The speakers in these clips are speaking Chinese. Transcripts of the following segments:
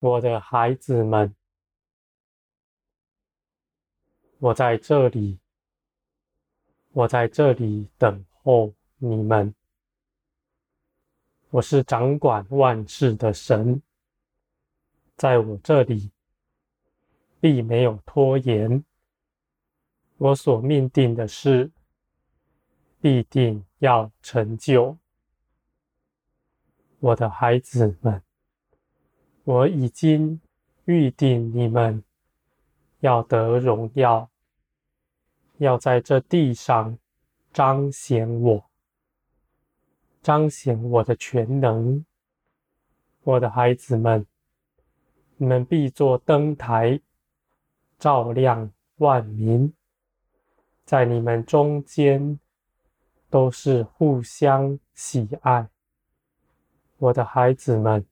我的孩子们，我在这里，我在这里等候你们。我是掌管万事的神，在我这里必没有拖延。我所命定的事，必定要成就。我的孩子们，我已经预定你们要得荣耀，要在这地上彰显我，彰显我的全能。我的孩子们，你们必作灯台，照亮万民。在你们中间，都是互相喜爱。我的孩子们，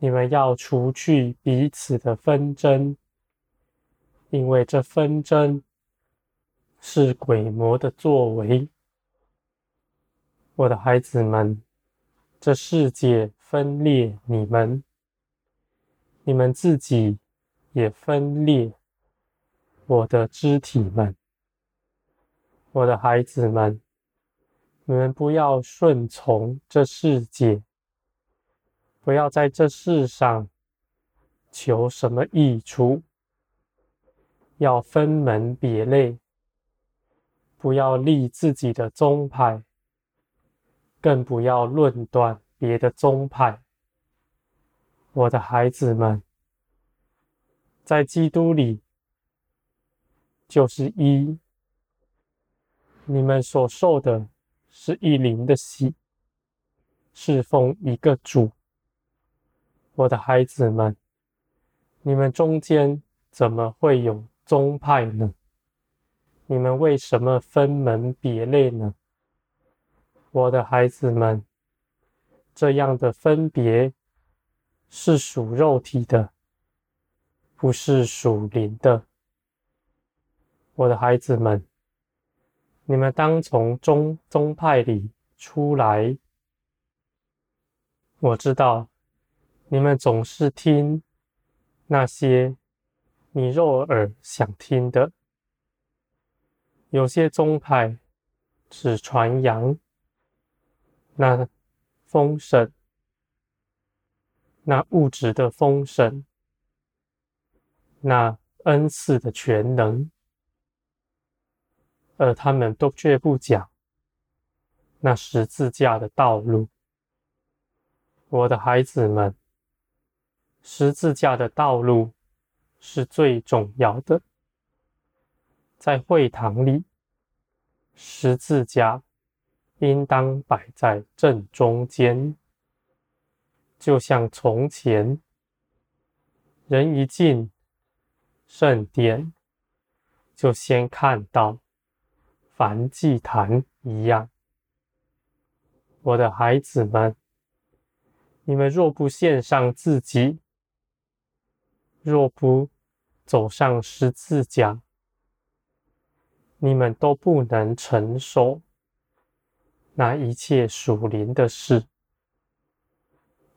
你们要除去彼此的纷争，因为这纷争是鬼魔的作为。我的孩子们，这世界分裂你们，你们自己也分裂我的肢体们。我的孩子们，你们不要顺从这世界，不要在这世上求什么益处，要分门别类，不要立自己的宗派，更不要论断别的宗派。我的孩子们，在基督里就是一。你们所受的是一灵的洗，侍奉一个主。我的孩子们，你们中间怎么会有宗派呢？你们为什么分门别类呢？我的孩子们，这样的分别是属肉体的，不是属灵的。我的孩子们。你们当从宗宗派里出来。我知道你们总是听那些你肉耳想听的。有些宗派只传扬那丰盛、那物质的丰盛、那恩赐的全能。而他们都却不讲那十字架的道路。我的孩子们，十字架的道路是最重要的。在会堂里，十字架应当摆在正中间，就像从前人一进圣殿，就先看到。燔祭坛一样，我的孩子们，你们若不献上自己，若不走上十字架，你们都不能承受那一切属灵的事。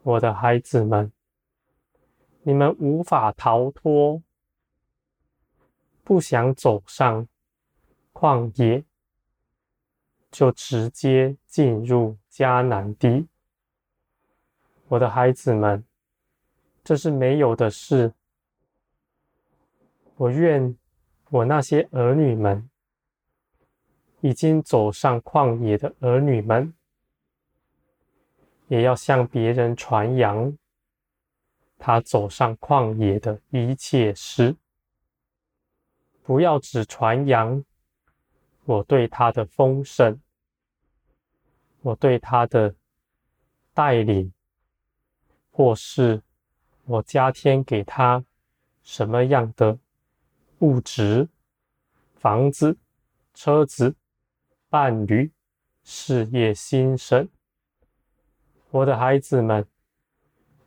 我的孩子们，你们无法逃脱，不想走上旷野。就直接进入迦南地，我的孩子们，这是没有的事。我愿我那些儿女们，已经走上旷野的儿女们，也要向别人传扬他走上旷野的一切事，不要只传扬。我对他的丰盛，我对他的带领，或是我加添给他什么样的物质、房子、车子、伴侣、事业新生，我的孩子们，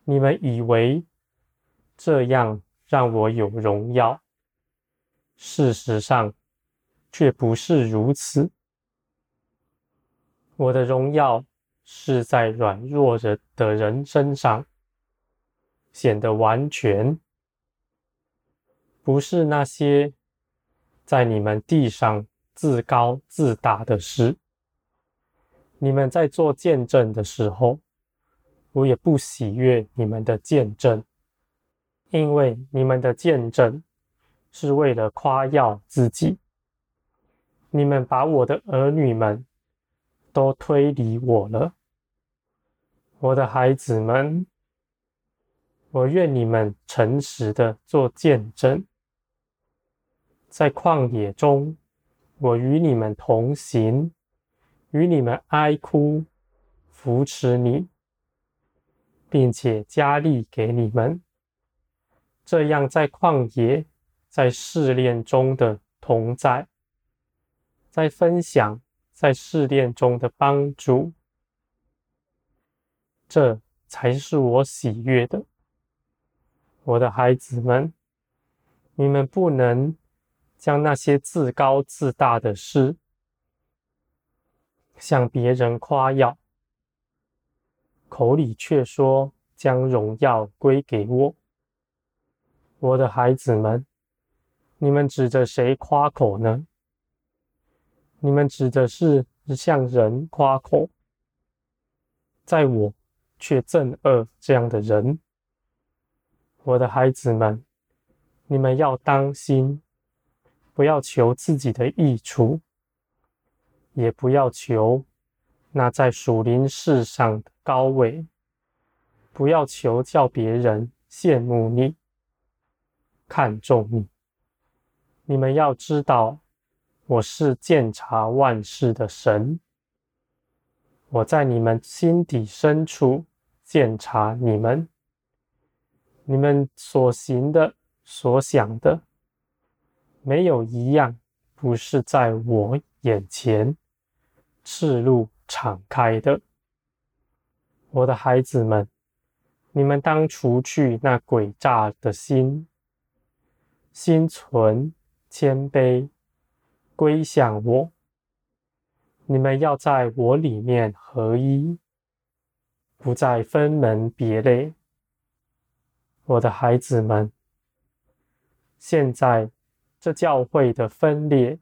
你们以为这样让我有荣耀？事实上，却不是如此。我的荣耀是在软弱人的人身上，显得完全，不是那些在你们地上自高自大的事。你们在做见证的时候，我也不喜悦你们的见证，因为你们的见证是为了夸耀自己。你们把我的儿女们都推离我了，我的孩子们。我愿你们诚实的做见证，在旷野中，我与你们同行，与你们哀哭，扶持你，并且加力给你们。这样，在旷野、在试炼中的同在，在分享、在试炼中的帮助，这才是我喜悦的。我的孩子们，你们不能将那些自高自大的事向别人夸耀，口里却说将荣耀归给我。我的孩子们，你们指着谁夸口呢？你们指的是向人夸口，在我却憎恶这样的人。我的孩子们，你们要当心，不要求自己的益处，也不要求那在属灵事上的高位，不要求叫别人羡慕你、看重你。你们要知道，我是鉴察万事的神，我在你们心底深处鉴察你们。你们所行的、所想的，没有一样不是在我眼前赤露敞开的。我的孩子们，你们当除去那诡诈的心，心存谦卑，归向我。你们要在我里面合一，不再分门别类。我的孩子们，现在这教会的分裂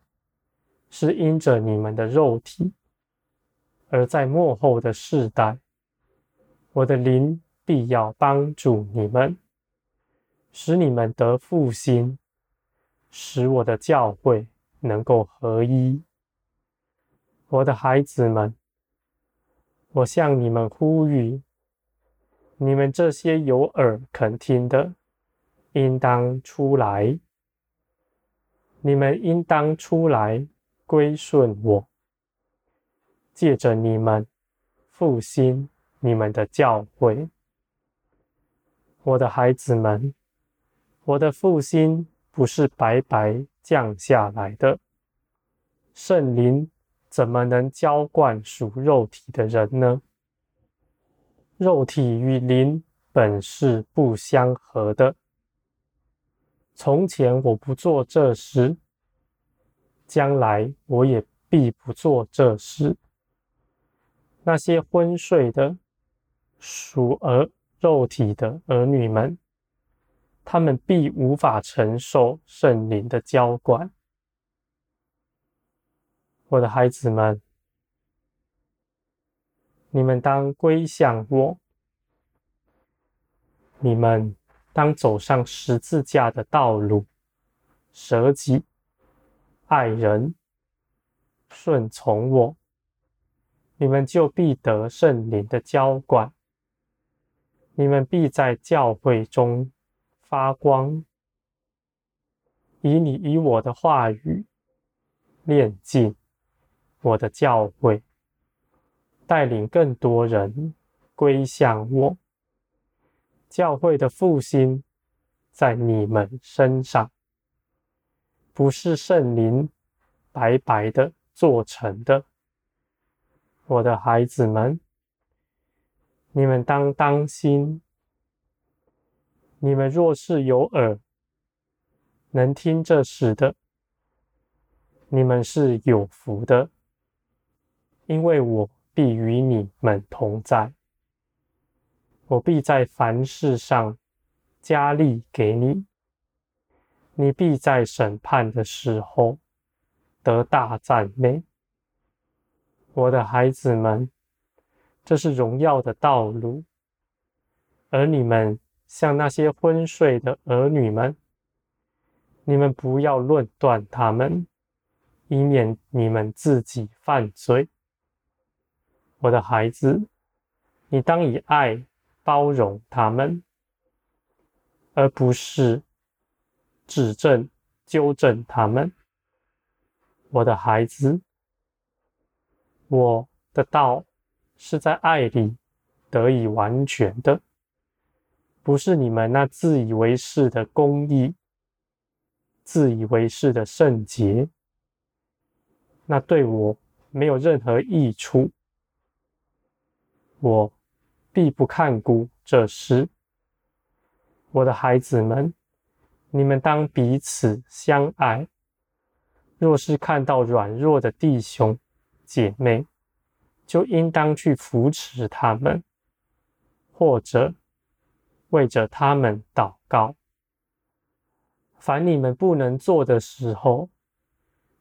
是因着你们的肉体，而在幕后的世代，我的灵必要帮助你们，使你们得复兴，使我的教会能够合一。我的孩子们，我向你们呼吁。你们这些有耳肯听的，应当出来；你们应当出来归顺我，借着你们复兴你们的教会。我的孩子们，我的复兴不是白白降下来的，圣灵怎么能浇灌属肉体的人呢？肉体与灵本是不相合的。从前我不做这事，将来我也必不做这事。那些昏睡的属儿肉体的儿女们，他们必无法承受圣灵的浇灌。我的孩子们。你们当归向我，你们当走上十字架的道路，舍己、爱人、顺从我，你们就必得圣灵的浇灌，你们必在教会中发光，以你以我的话语炼净我的教会。带领更多人归向我，教会的复兴在你们身上，不是圣灵白白的做成的。我的孩子们，你们当当心，你们若是有耳能听这事的，你们是有福的，因为我。必与你们同在，我必在凡事上加力给你，你必在审判的时候得大赞美。我的孩子们，这是荣耀的道路，而你们像那些昏睡的儿女们，你们不要论断他们，以免你们自己犯罪。我的孩子，你当以爱包容他们，而不是指正、纠正他们。我的孩子，我的道是在爱里得以完全的，不是你们那自以为是的公义、自以为是的圣洁，那对我没有任何益处。我必不看顾这事。我的孩子们，你们当彼此相爱。若是看到软弱的弟兄姐妹，就应当去扶持他们，或者为着他们祷告。凡你们不能做的时候，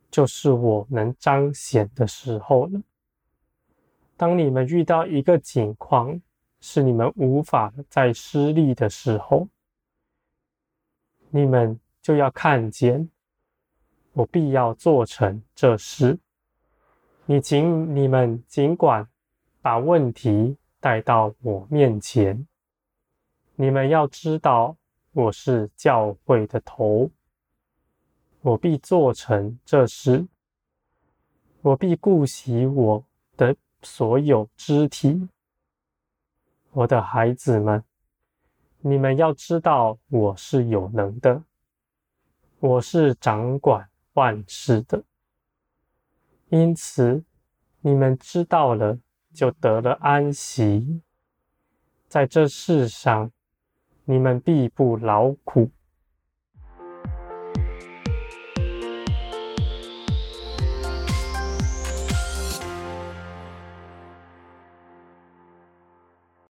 就是我能彰显的时候了。当你们遇到一个境况，是你们无法再施力的时候，你们就要看见，我必要做成这事。你尽你们尽管把问题带到我面前，你们要知道我是教会的头，我必做成这事，我必顾惜我的。所有肢体，我的孩子们，你们要知道我是有能的，我是掌管万事的。因此，你们知道了，就得了安息。在这世上，你们必不劳苦，